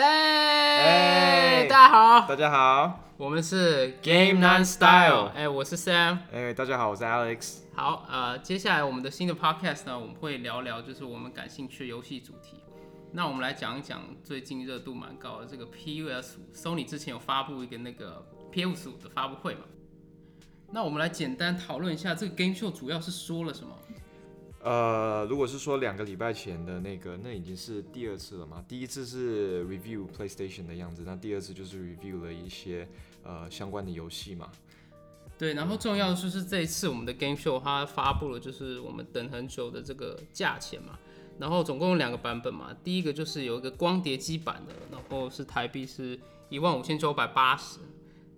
哎，大家好，大家好我们是 Game Nine Style 哎，我是 Sam。哎，大家好，我是 Alex。好，呃，接下来我们的新的 podcast 呢，我们会聊聊就是我们感兴趣的游戏主题。那我们来讲一讲最近热度蛮高的这个 PS 五，Sony 之前有发布一个那个 PS 五的发布会嘛？那我们来简单讨论一下这个 Game Show 主要是说了什么？呃，如果是说两个礼拜前的那个，那已经是第二次了嘛？第一次是 review PlayStation 的样子，那第二次就是 review 了一些呃相关的游戏嘛。对，然后重要的就是这一次我们的 Game Show 它发布了就是我们等很久的这个价钱嘛。然后总共有两个版本嘛，第一个就是有一个光碟机版的，然后是台币是一万五千九百八十，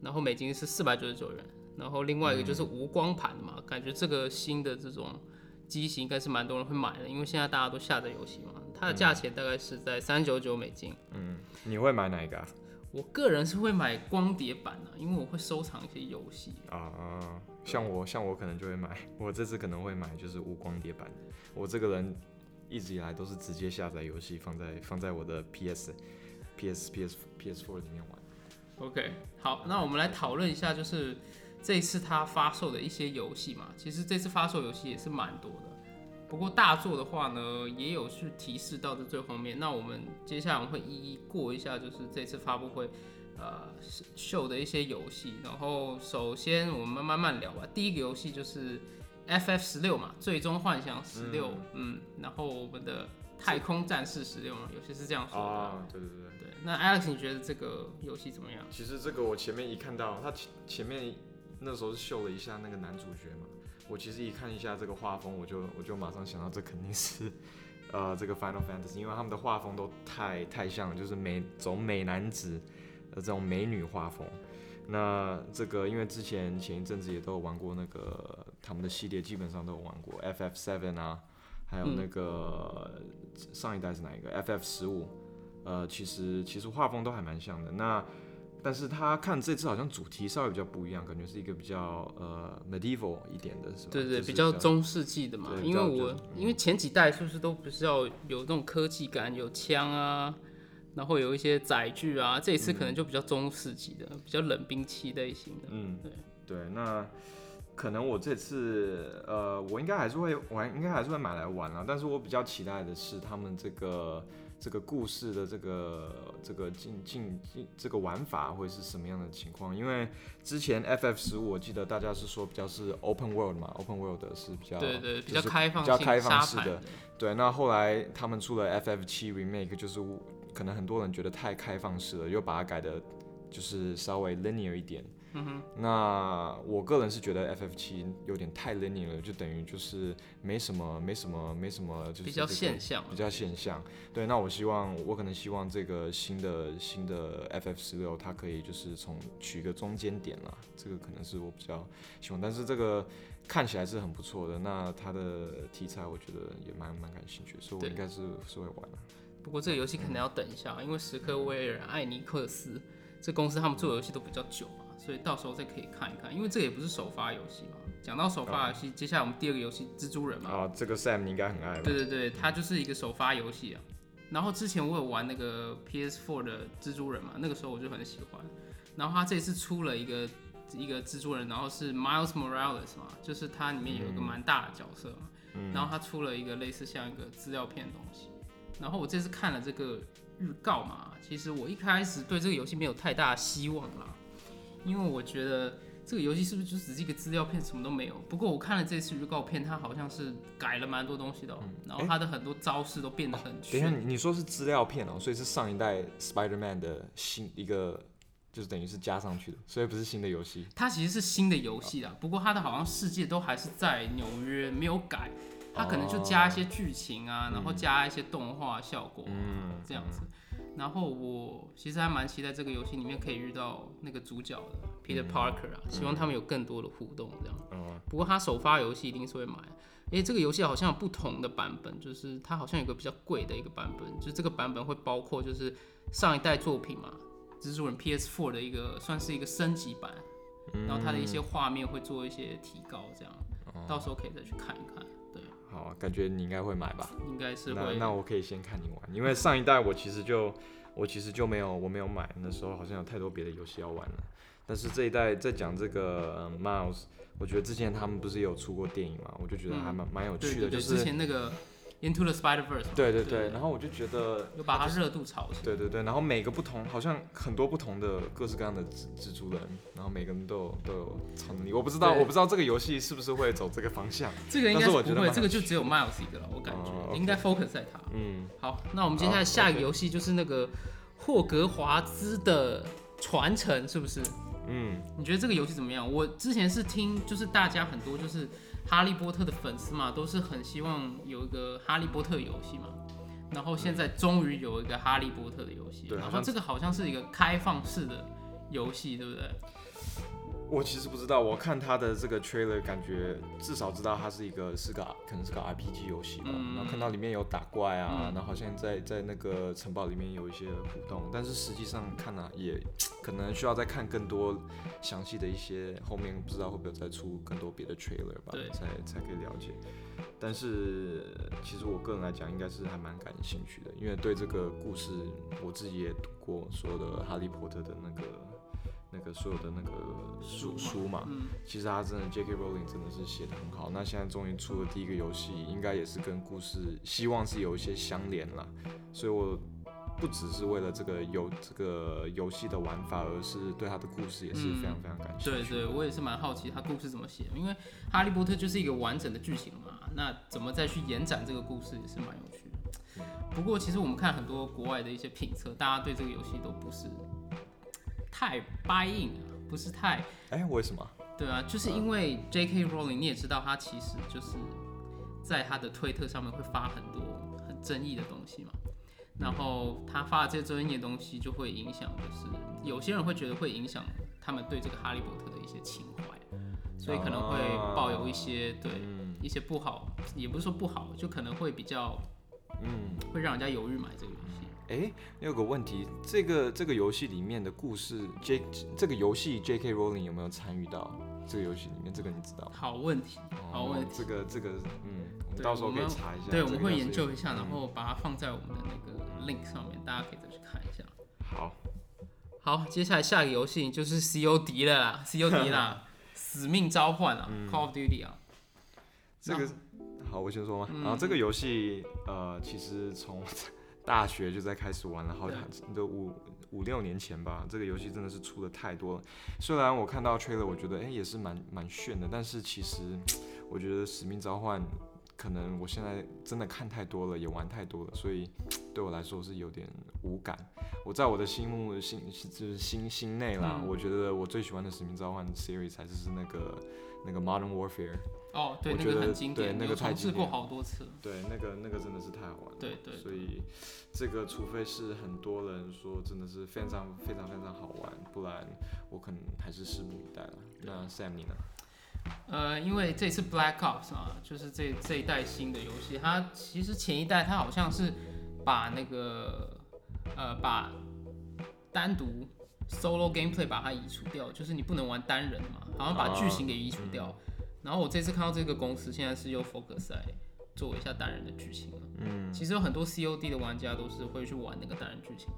然后美金是四百九十九元。然后另外一个就是无光盘的嘛，感觉这个新的这种机型应该是蛮多人会买的，因为现在大家都下载游戏嘛，它的价钱大概是在三九九美金。嗯，你会买哪一个啊？我个人是会买光碟版的，因为我会收藏一些游戏。啊，像我像我可能就会买，我这次可能会买就是无光碟版。我这个人一直以来都是直接下载游戏放在放在我的 PS PS PS PS4 里面玩。OK，好，那我们来讨论一下，就是这一次它发售的一些游戏嘛。其实这次发售游戏也是蛮多的，不过大作的话呢，也有去提示到这最后面。那我们接下来我们会一一过一下，就是这次发布会呃秀的一些游戏。然后首先我们慢慢聊吧。第一个游戏就是 FF 十六嘛，最终幻想十六，嗯，然后我们的太空战士十六嘛，有些是这样说的。啊，对对对。对，那 Alex 你觉得这个游戏怎么样？其实这个我前面一看到，他前前面那时候是秀了一下那个男主角嘛，我其实一看一下这个画风，我就我就马上想到这肯定是 呃这个 Final Fantasy，因为他们的画风都太太像，就是美走美男子的这种美女画风。那这个因为之前前一阵子也都有玩过那个他们的系列，基本上都有玩过 FF Seven 啊，还有那个、上一代是哪一个 FF 十五。呃，其实其实画风都还蛮像的。那但是他看这次好像主题稍微比较不一样，感觉是一个比较呃 medieval 一点的，是吧？对对，就是比较中世纪的嘛。因为我就因为前几代是不是都不是要有那种科技感，有枪啊，然后有一些载具啊。这一次可能就比较中世纪的，比较冷兵器类型的。嗯，对对，那可能我这次呃，我应该还是会玩，应该还是会买来玩啊。但是我比较期待的是他们这个这个故事的这个这个进进进这个玩法会是什么样的情况？因为之前 FF 十五我记得大家是说比较是 open world 嘛，open world 是比较对对，比较开放性、比较开放式的。对，那后来他们出了 FF 七 remake，就是可能很多人觉得太开放式了，又把它改的，就是稍微 linear 一点。嗯哼，那我个人是觉得 FF 七有点太 linear 了，就等于就是没什么没什么没什么，就是、比较现象比较现象。对，那我希望我可能希望这个新的新的 FF 十六，它可以就是从取一个中间点啦，这个可能是我比较希望。但是这个看起来是很不错的，那它的题材我觉得也蛮蛮感兴趣，所以我应该是是会玩的。不过这个游戏可能要等一下，因为史克威尔艾尼克斯这公司他们做的游戏都比较久嘛，所以到时候再可以看一看。因为这个也不是首发游戏嘛。讲到首发游戏，接下来我们第二个游戏蜘蛛人嘛，啊，这个 Sam 你应该很爱吧？对对对，它就是一个首发游戏啊。然后之前我有玩那个 PS4 的蜘蛛人嘛，那个时候我就很喜欢。然后他这次出了一个一个蜘蛛人，然后是 Miles Morales 嘛，就是它里面有一个蛮大的角色嘛。嗯然后他出了一个类似像一个资料片的东西。然后我这次看了这个预告嘛，其实我一开始对这个游戏没有太大的希望啦，因为我觉得这个游戏是不是就只是一个资料片，什么都没有？不过我看了这次预告片，它好像是改了蛮多东西的、哦，然后它的很多招式都变得很等一下，你你说是资料片哦，所以是上一代 Spider-Man 的新一个，就是等于是加上去的，所以不是新的游戏。它其实是新的游戏啦，不过它的好像世界都还是在纽约，没有改。它可能就加一些剧情啊，然后加一些动画效果、啊，嗯这样子。然后我其实还蛮期待这个游戏里面可以遇到那个主角的 Peter Parker 啊，希望他们有更多的互动这样。嗯，不过他首发游戏一定是会买，因为这个游戏好像有不同的版本，就是它好像有个比较贵的一个版本，就这个版本会包括就是上一代作品嘛，蜘蛛人 PS4 的一个算是一个升级版，然后它的一些画面会做一些提高，这样，到时候可以再去看一看。对，好，感觉你应该会买吧？应该是会。那那我可以先看你玩，因为上一代我其实就我我其实就没有我没有买，那时候好像有太多别的游戏要玩了。但是这一代在讲这个、嗯 Miles，我觉得之前他们不是有出过电影嘛，我就觉得还蛮蛮有趣的，就是前那个 Into the Spider Verse，对对对，然后我就觉得又把它热度炒起来。对对对，然后每个不同，好像很多不同的各式各样的蜘蜘蛛人，然后每个人都有都有超能力。我不知道，我不知道这个游戏是不是会走这个方向。这个应该不会，我觉得蛮这个就只有 Miles 一个了，我感觉、应该 focus 在他。嗯，好，那我们接下来下一个游戏就是那个霍格华兹的传承，是不是？嗯，你觉得这个游戏怎么样？我之前是听，就是大家很多就是哈利波特的粉丝嘛，都是很希望有一个哈利波特游戏嘛。然后现在终于有一个哈利波特的游戏，然后这个好像是一个开放式的游戏，对不对？我其实不知道，我看他的这个 trailer，感觉至少知道它是一个是个可能是个 RPG 游戏吧。嗯然后看到里面有打怪啊，嗯然后好像在在那个城堡里面有一些互动，但是实际上看啊，也可能需要再看更多详细的一些，后面不知道会不会再出更多别的 trailer 吧，才才可以了解。但是其实我个人来讲，应该是还蛮感兴趣的，因为对这个故事我自己也读过所有的哈利波特的那个那个所有的那个书书嘛，嗯，其实他真的 J.K. Rowling 真的是写的很好。那现在终于出了第一个游戏，应该也是跟故事希望是有一些相连啦。所以我不只是为了这个游这个游戏的玩法，而是对他的故事也是非常非常感兴趣。对对，我也是蛮好奇他故事怎么写，因为哈利波特就是一个完整的剧情嘛，那怎么再去延展这个故事也是蛮有趣的。不过其实我们看很多国外的一些评测，大家对这个游戏都不是太 buy in 啊，不是太哎、为什么？对啊，就是因为 J.K. Rowling 你也知道，他其实就是在他的推特上面会发很多很争议的东西嘛。然后他发的这些争议的东西，就会影响，就是有些人会觉得会影响他们对这个哈利波特的一些情怀，所以可能会抱有一些对嗯一些不好，也不是说不好，就可能会比较嗯，会让人家犹豫买这个游戏。哎、有个问题，这个这个游戏里面的故事，J 这个游戏 J.K. Rowling 有没有参与到这个游戏里面？这个你知道？好问题，好问题。这个这个，嗯，我们到时候可以查一下。对，我们会研究一下，然嗯后把它放在我们的那个 link 上面，大家可以再去看一下。好，好，接下来下一个游戏就是 COD 了啦，COD 啦，使命召唤啊、嗯 c a l l of Duty 啊，这个好，我先说嘛。嗯然后这个游戏，呃，其实从大学就在开始玩了，好像都五五六年前吧。这个游戏真的是出的太多了。虽然我看到 trailer，我觉得哎、也是蛮蛮炫的，但是其实我觉得《使命召唤》可能我现在真的看太多了，也玩太多了，所以 对我来说是有点无感。我在我的心目心就是心心内啦，嗯我觉得我最喜欢的《使命召唤》series 还是是那个那个 Modern Warfare。哦，对，那个很经典，那个太重置过好多次。对，那个那个真的是太好玩了。对对所以这个除非是很多人说真的是非常非常非常好玩，不然我可能还是拭目以待了。那 Sam 你呢？呃，因为这次 Black Ops 啊，就是这这一代新的游戏，它其实前一代它好像是把那个呃把单独 solo gameplay 把它移除掉，就是你不能玩单人嘛，好像把剧情给移除掉。然后我这次看到这个公司现在是又 focus 在做一下单人的剧情了。嗯，其实有很多 COD 的玩家都是会去玩那个单人剧情。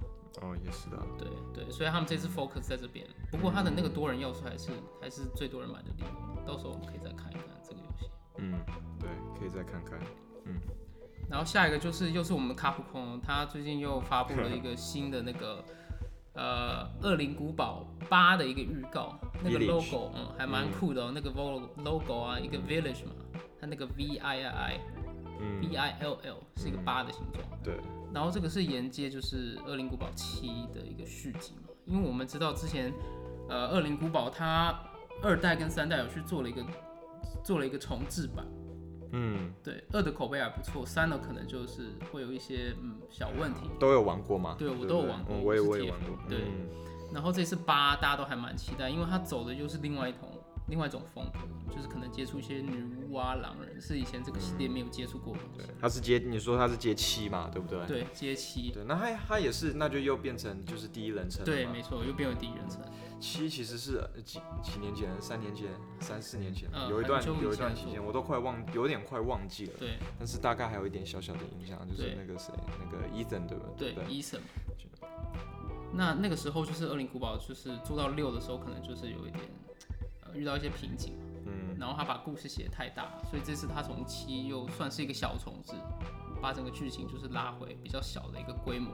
哦，也是的。对对，所以他们这次 focus 在这边。不过他的那个多人要素还是还是最多人买的理由。到时候我们可以再看一看这个游戏。嗯，对，可以再看看。嗯然后下一个就是又是我们卡普空，他最近又发布了一个新的那个呃《恶灵古堡八》的一个预告，那个 logo 嗯还蛮酷的哦，那个 logo logo 啊一个 village 嘛，它那个 V I I I 嗯，V I L L 是一个八的形状。对，然后这个是沿接就是《恶灵古堡七》的一个续集嘛，因为我们知道之前呃《恶灵古堡》它二代跟三代有去做了一个做了一个重置版。嗯，对，二的口碑还不错，三的可能就是会有一些嗯小问题。都有玩过吗？对我都有玩过嗯我也我也玩过。对嗯然后这次八大家都还蛮期待，因为它走的又是另外一种另外一种风格，就是可能接触一些女巫啊、狼人，是以前这个系列没有接触过的对他是接你说他是接七嘛，对不对？对，接七，对，那他他也是，那就又变成就是第一人称对，没错，又变为第一人称。七其实是呃几几年前，三年前、三四年前，嗯有一段有一段前期间，我都快忘，有点快忘记了。对但是大概还有一点小小的印象，就是那个谁，那个 Ethan 对不？对对，医生，那那个时候就是《恶灵古堡》，就是做到六的时候，可能就是有一点呃遇到一些瓶颈，嗯，然后他把故事写得太大，所以这次他从七又算是一个小重置，把整个剧情就是拉回比较小的一个规模，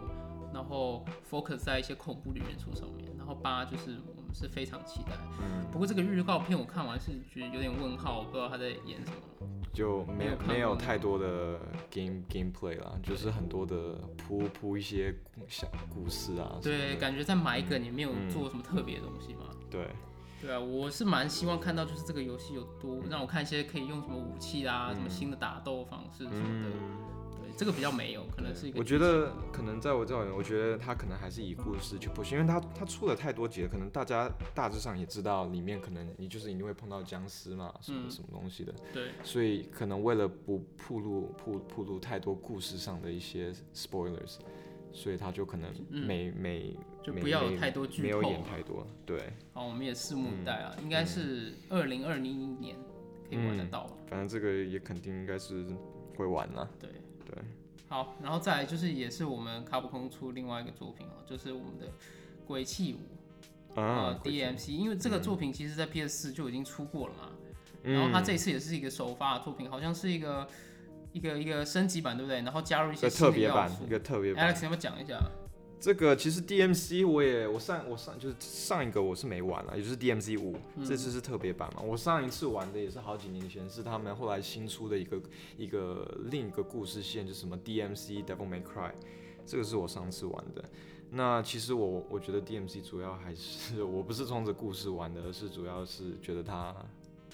然后 focus 在一些恐怖的元素上面。然后八就是我们是非常期待，嗯不过这个预告片我看完是觉得有点问号，我不知道他在演什么。就没有没有太多的 game gameplay 啦，就是很多的铺铺一些小故事啊。对，感觉在埋梗也没有嗯做什么特别的东西嘛。对，对啊，我是蛮希望看到就是这个游戏有多让我看一些可以用什么武器啦，什么新的打斗方式什么的。嗯，对，这个比较没有，可能是一个我觉得可能在我这里，我觉得他可能还是以故事去 push，因为他他出了太多集了，可能大家大致上也知道里面可能你就是一定会碰到僵尸嘛，什么嗯。什么东西的，对。所以可能为了不铺路铺铺路太多故事上的一些 spoilers，所以他就可能每每就不要有太多剧没有演太多，对，好，我们也拭目以待啊，应该是二零二零年可以玩得到吧？反正这个也肯定应该是会玩啦，对对。好，然后再来就是也是我们卡普空出另外一个作品哦，就是我们的《鬼泣五》啊呃，DMC，因为这个作品其实在 PS 四就已经出过了嘛，嗯然后它这一次也是一个首发的作品，好像是一个一个一个升级版，对不对？然后加入一些特别版，一。个特别版。Alex，要不要讲一下？这个其实 DMC 我也我上我上就是上一个我是没玩了，也就是 DMC 五、嗯这次是特别版嘛。我上一次玩的也是好几年前，是他们后来新出的一个一个另一个故事线，就是什么 DMC Devil May Cry，这个是我上次玩的。那其实我我觉得 DMC 主要还是我不是冲着故事玩的，而是主要是觉得它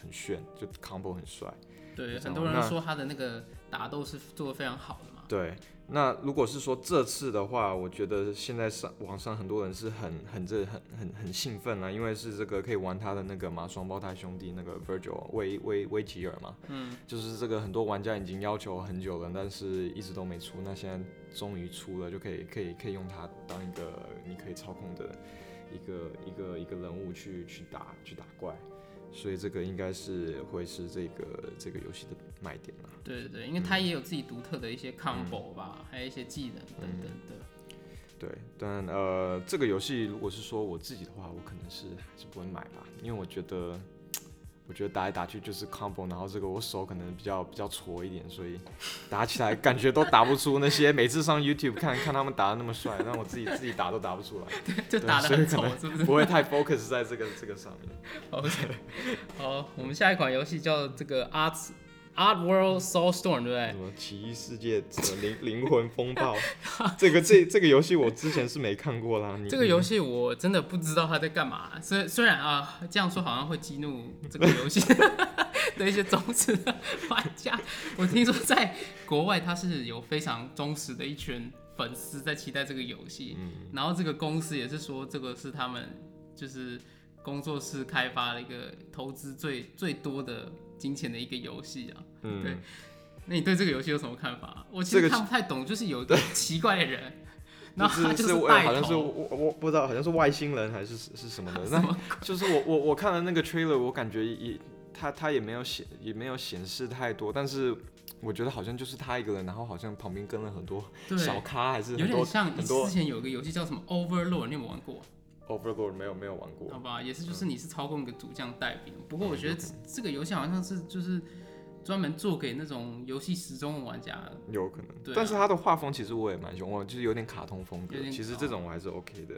很炫，就 combo 很帅。对，很多人说他的那个打斗是做的非常好的嘛。对，那如果是说这次的话，我觉得现在上网上很多人是很很这很很很兴奋啊，因为是这个可以玩他的那个嘛双胞胎兄弟那个 Virgil 威威威吉尔嘛，嗯，就是这个很多玩家已经要求很久了，但是一直都没出，那现在终于出了，就可以可以可以用它当一个你可以操控的一个一个一个人物去去打去打怪，所以这个应该是会是这个这个游戏的卖点啦。对对对，因为它也有自己独特的一些嗯 combo 吧，还有一些技能等等的。对，但呃，这个游戏如果是说我自己的话，我可能是还是不会买吧，因为我觉得，我觉得打来打去就是 combo，然后这个我手可能比较比较挫一点，所以打起来感觉都打不出那些每次上 YouTube 看看他们打的那么帅，让我自己自己打都打不出来，就对打的很丑，是不是？不会太 focus 在这个这个上面。OK，好，我们下一款游戏叫这个 Art Art World Soulstorm，对不对什？么奇异世界什么灵灵魂风暴，这个这这个游戏我之前是没看过啦。你这个游戏我真的不知道他在干嘛。虽虽然啊，这样说好像会激怒这个游戏的一些忠实的玩家。我听说在国外，他是有非常忠实的一群粉丝在期待这个游戏。嗯然后这个公司也是说，这个是他们就是工作室开发的一个投资最最多的金钱的一个游戏啊。嗯对嗯，那你对这个游戏有什么看法？我其实看不太懂，就是有一个奇怪的人，然后他就是我好像是，我我不知道，好像是外星人还是是什么的。那么就是我我我看了那个 trailer，我感觉也他他也没有显也没有显示太多，但是我觉得好像就是他一个人，然后好像旁边跟了很多，小咖，还是有很多点像很多之前有个游戏叫什么 Overlord，你有没有玩过？Overlord 没有没有玩过好。吧，也是就是你是操控一个主将带兵，不过我觉得这这个游戏好像是就是专门做给那种游戏时钟的玩家。有可能，对啊但是它的画风其实我也蛮喜欢，我就是有点卡通风格有，点其实卡这种我还是 OK 的。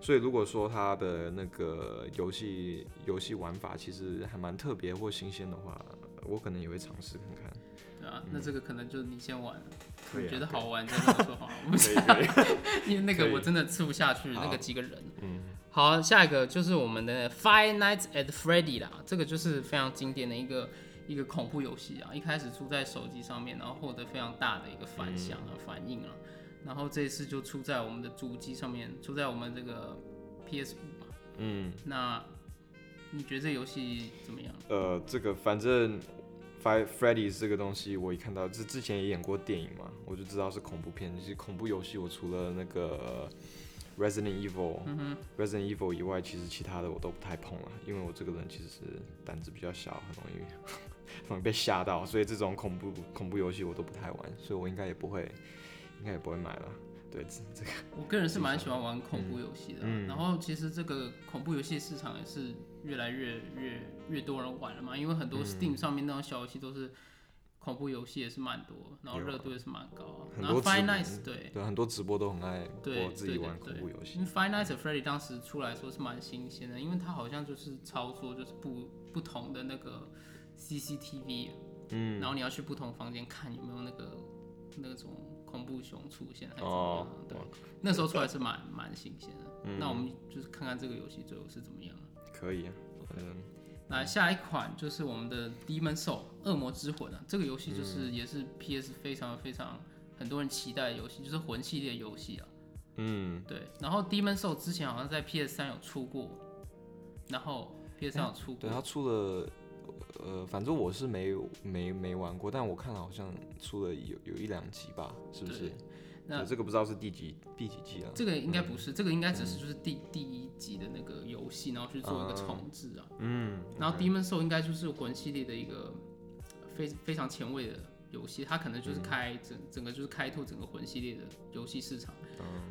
所以如果说它的那个游戏游戏玩法其实还蛮特别或新鲜的话，我可能也会尝试看看。对啊，那这个可能就是你先玩了，可以啊你觉得好玩再跟我说好了，我不知可以可以，因为那个我真的吃不下去那个几个人。嗯，好，下一个就是我们的 Five Nights at Freddy 啦，这个就是非常经典的一个一个恐怖游戏啊，一开始出在手机上面，然后获得非常大的一个反响啊、反应啊，然后这一次就出在我们的主机上面，出在我们这个 PS 五嘛。嗯，那你觉得这游戏怎么样？呃，这个反正 Five Freddy 这个东西，我一看到这之前也演过电影嘛，我就知道是恐怖片。其实恐怖游戏，我除了那个 Resident Evil、Resident Evil 以外，其实其他的我都不太碰了，因为我这个人其实是胆子比较小，很容易 容易被吓到，所以这种恐怖恐怖游戏我都不太玩，所以我应该也不会，应该也不会买了。对，这这个我个人是蛮喜欢玩恐怖游戏的啊、嗯然后其实这个恐怖游戏市场也是越来越越越多人玩了嘛，因为很多嗯 Steam 上面那种小游戏都是恐怖游戏也是蛮多，然后热度也是蛮高啊。然后 Five 直播 Nights 对对很多直播都很爱对播自己对对玩恐怖游戏因。为 Five Nights at Freddy 当时出来说是蛮新鲜的，因为它好像就是操作就是不不同的那个 CCTV，嗯，然后你要去不同房间看有没有那个那种恐怖熊出现还是怎么哦样，对，那时候出来是蛮蛮新鲜的。嗯。那我们就是看看这个游戏最后是怎么样。可以啊，嗯，那下一款就是我们的 Demon Soul 恶魔之魂啊，这个游戏就是也是 PS 非常非常很多人期待的游戏，就是魂系列游戏啊。嗯，对，然后 Demon Soul 之前好像在 PS 三有出过，然后 PS 三有出过，对他出了，呃，反正我是没有没没玩过，但我看了好像出了有有一两集吧，是不是？那这个不知道是第几第几季啊？这个应该不是，这个应该只是就是第第一集的那个游戏，然后去做一个重置啊。嗯，然后 Demon Soul 应该就是魂系列的一个非非常前卫的游戏，它可能就是开整整个就是开拓整个魂系列的游戏市场。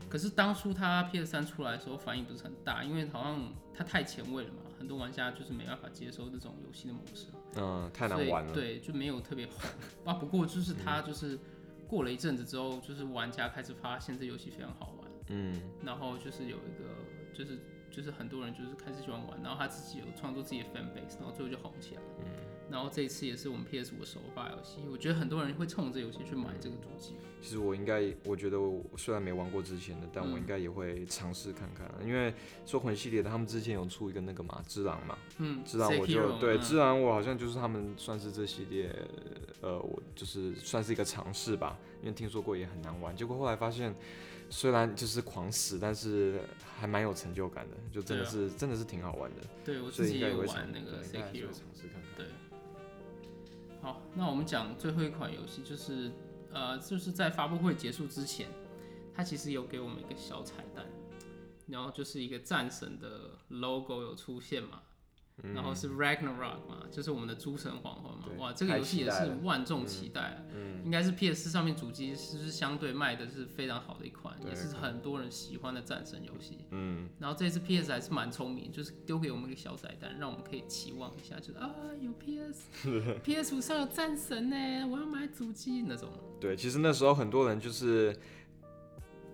可是当初它 PS 三出来的时候反应不是很大，因为好像它太前卫了嘛，很多玩家就是没办法接受这种游戏的模式，嗯，太难玩了。对，就没有特别红 啊。不过就是它就是过了一阵子之后，就是玩家开始发现这游戏非常好玩。嗯，然后就是有一个，就是就是很多人就是开始喜欢玩，然后他自己有创作自己的 fan base，然后最后就红起来。嗯。然后这一次也是我们 PS 五的首发游戏，我觉得很多人会冲这游戏去买这个主机。其实我应该，我觉得我虽然没玩过之前的，但我应该也会尝试看看，因为说魂系列的，他们之前有出一个那个嘛，之狼嘛，嗯，之狼我就对嗯之狼我好像就是他们算是这系列，呃，我就是算是一个尝试吧，因为听说过也很难玩，结果后来发现。虽然就是狂死，但是还蛮有成就感的，就真的是、真的是挺好玩的，对我自己也会玩那个对应该还是 Sekiro 会。尝试看看。对。好，那我们讲最后一款游戏，就是呃，就是在发布会结束之前，它其实有给我们一个小彩蛋，然后就是一个战神的 logo 有出现嘛，然后是 Ragnarok 嘛，就是我们的诸神黄昏嘛，哇，这个太游戏也是万众期待啊，应该是 PS 上面主机是不是相对卖的是非常好的一款，也是很多人喜欢的战神游戏。嗯，然后这次 PS 还是蛮聪明，就是丢给我们一个小彩蛋，让我们可以期望一下，就是啊有 PS，PS 五上有战神呢，我要买主机那种。对，其实那时候很多人就是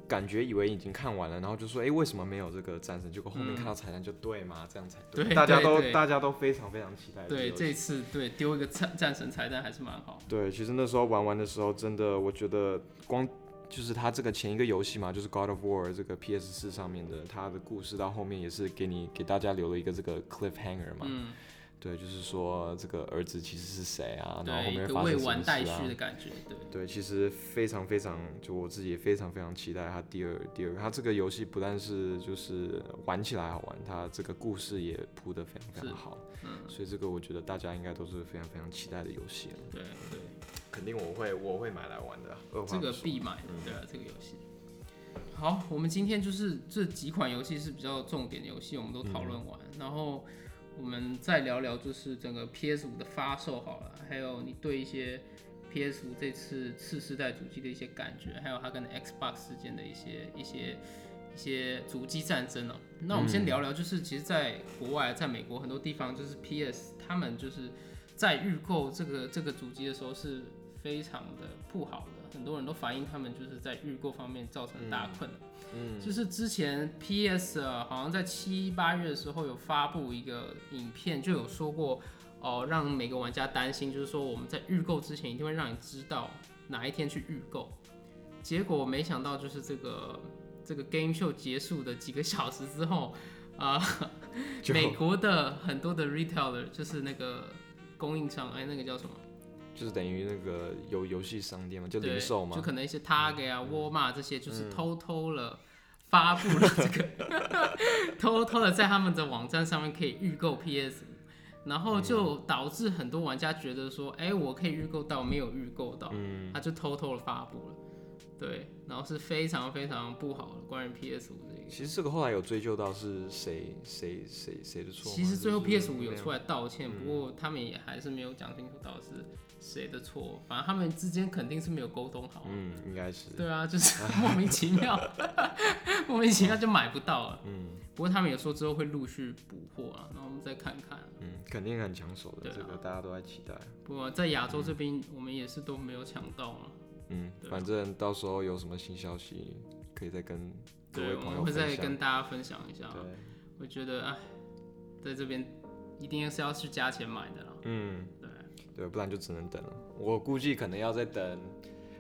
感觉以为已经看完了，然后就说，哎、为什么没有这个战神？结果后面嗯看到彩蛋就对嘛，这样才对大家都大家都非常非常期待个对，这次对丢一个战战神彩蛋还是蛮好。对，其实那时候玩完的时候，真的我觉得光就是他这个前一个游戏嘛，就是 God of War 这个 PS 四上面的，他的故事到后面也是给你给大家留了一个这个 cliffhanger 嘛。嗯，对，就是说这个儿子其实是谁啊，然后后面发生什么事完待续啊的。感觉，对。对，其实非常非常，就我自己也非常非常期待它第二第二个。它这个游戏不但是就是玩起来好玩，它这个故事也铺得非常非常好。嗯，所以这个我觉得大家应该都是非常非常期待的游戏了。对对，肯定我会我会买来玩的。这个必买，对啊，这个游戏。好，我们今天就是这几款游戏是比较重点的游戏，我们都讨论完，然后我们再聊聊就是整个 PS 五的发售好了，还有你对一些 PS 五这次次世代主机的一些感觉，还有它跟 Xbox 之间的一些一些一些主机战争哦、那我们先聊聊，就是其实在国外，在美国很多地方，就是 PS 他们就是在预购这个这个主机的时候是非常的不好的，很多人都反映他们就是在预购方面造成大困难。嗯，就是之前 PS 啊，好像在七八月的时候有发布一个影片，就有说过哦，让每个玩家担心，就是说我们在预购之前一定会让你知道哪一天去预购。结果没想到就是这个这个 Game Show 结束的几个小时之后，啊、就美国的很多的 retailer 就是那个供应商，哎，那个叫什么？就是等于那个游游戏商店嘛，就，零售嘛。就。可能一些 Target 啊、沃尔玛这些，嗯就是偷偷了发布了这个，偷偷的在他们的网站上面可以预购 PS 五，然后就导致很多玩家觉得说，哎、我可以预购到，没有预购到，嗯，他就偷偷的发布了，对，然后是非常非常不好的关于 PS 五这个。其实这个后来有追究到是谁谁谁谁的错？其实最后 PS 五有出来道歉，嗯。不过他们也还是没有讲清楚到底是谁的错。反正他们之间肯定是没有沟通好啊。嗯，应该是，对啊，就是 莫名其妙，莫名其妙就买不到了。嗯不过他们有说之后会陆续补货啊，然后我们再看看。嗯，肯定很抢手的，啊这个大家都在期待。不过在亚洲这边，我们也是都没有抢到啊。嗯，反正到时候有什么新消息，可以再跟各对，位我们会朋友分享。再跟大家分享一下啊。对，我觉得，哎，在这边一定是要去加钱买的啦。嗯，对，不然就只能等了。我估计可能要再等，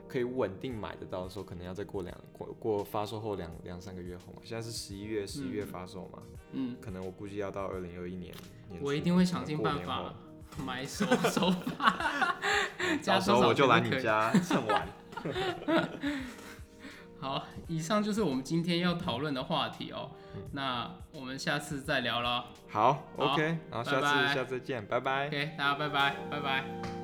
可以稳定买得到的时候，可能要再过两过过发售后两两三个月后嘛。现在是十一月十一月发售嘛，嗯，可能我估计要到二零二一年年。我一定会想尽办法买手手把，加 到时候我就来你家蹭完。好，以上就是我们今天要讨论的话题哦。那我们下次再聊了。好好，OK，然后下次拜拜下次见，拜拜。OK，大家拜拜，拜拜。